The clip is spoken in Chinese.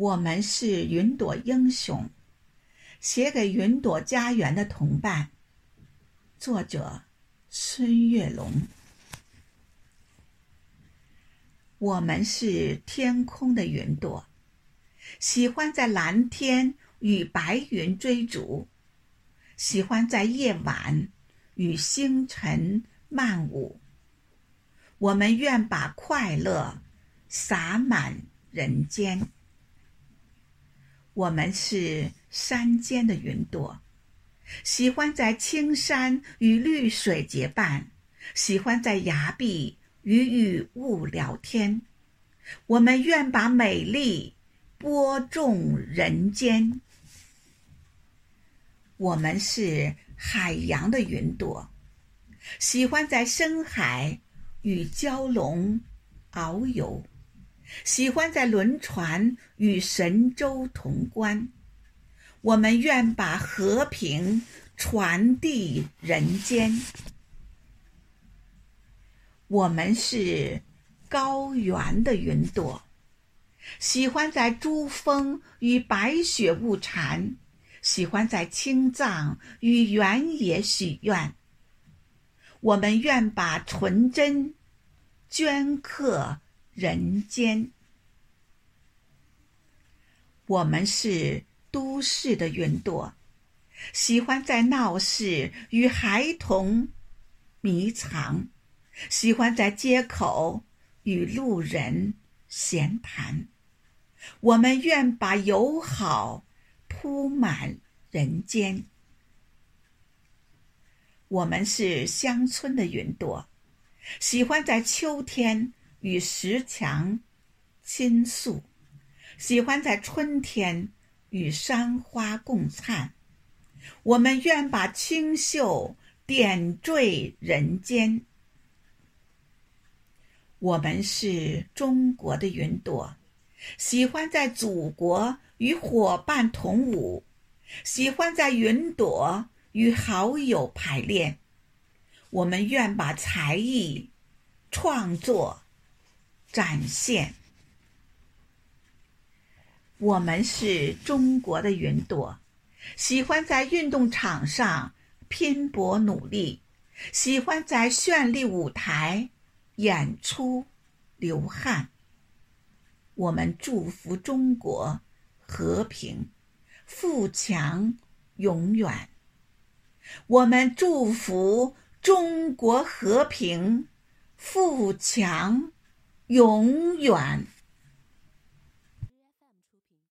我们是云朵英雄，写给云朵家园的同伴。作者：孙月龙。我们是天空的云朵，喜欢在蓝天与白云追逐，喜欢在夜晚与星辰漫舞。我们愿把快乐洒满人间。我们是山间的云朵，喜欢在青山与绿水结伴，喜欢在崖壁与雨雾聊天。我们愿把美丽播种人间。我们是海洋的云朵，喜欢在深海与蛟龙遨游。喜欢在轮船与神州同观，我们愿把和平传递人间。我们是高原的云朵，喜欢在珠峰与白雪雾缠，喜欢在青藏与原野许愿。我们愿把纯真镌刻。人间，我们是都市的云朵，喜欢在闹市与孩童迷藏，喜欢在街口与路人闲谈。我们愿把友好铺满人间。我们是乡村的云朵，喜欢在秋天。与石墙倾诉，喜欢在春天与山花共灿。我们愿把清秀点缀人间。我们是中国的云朵，喜欢在祖国与伙伴同舞，喜欢在云朵与好友排练。我们愿把才艺创作。展现，我们是中国的云朵，喜欢在运动场上拼搏努力，喜欢在绚丽舞台演出流汗。我们祝福中国和平富强永远。我们祝福中国和平富强。永远。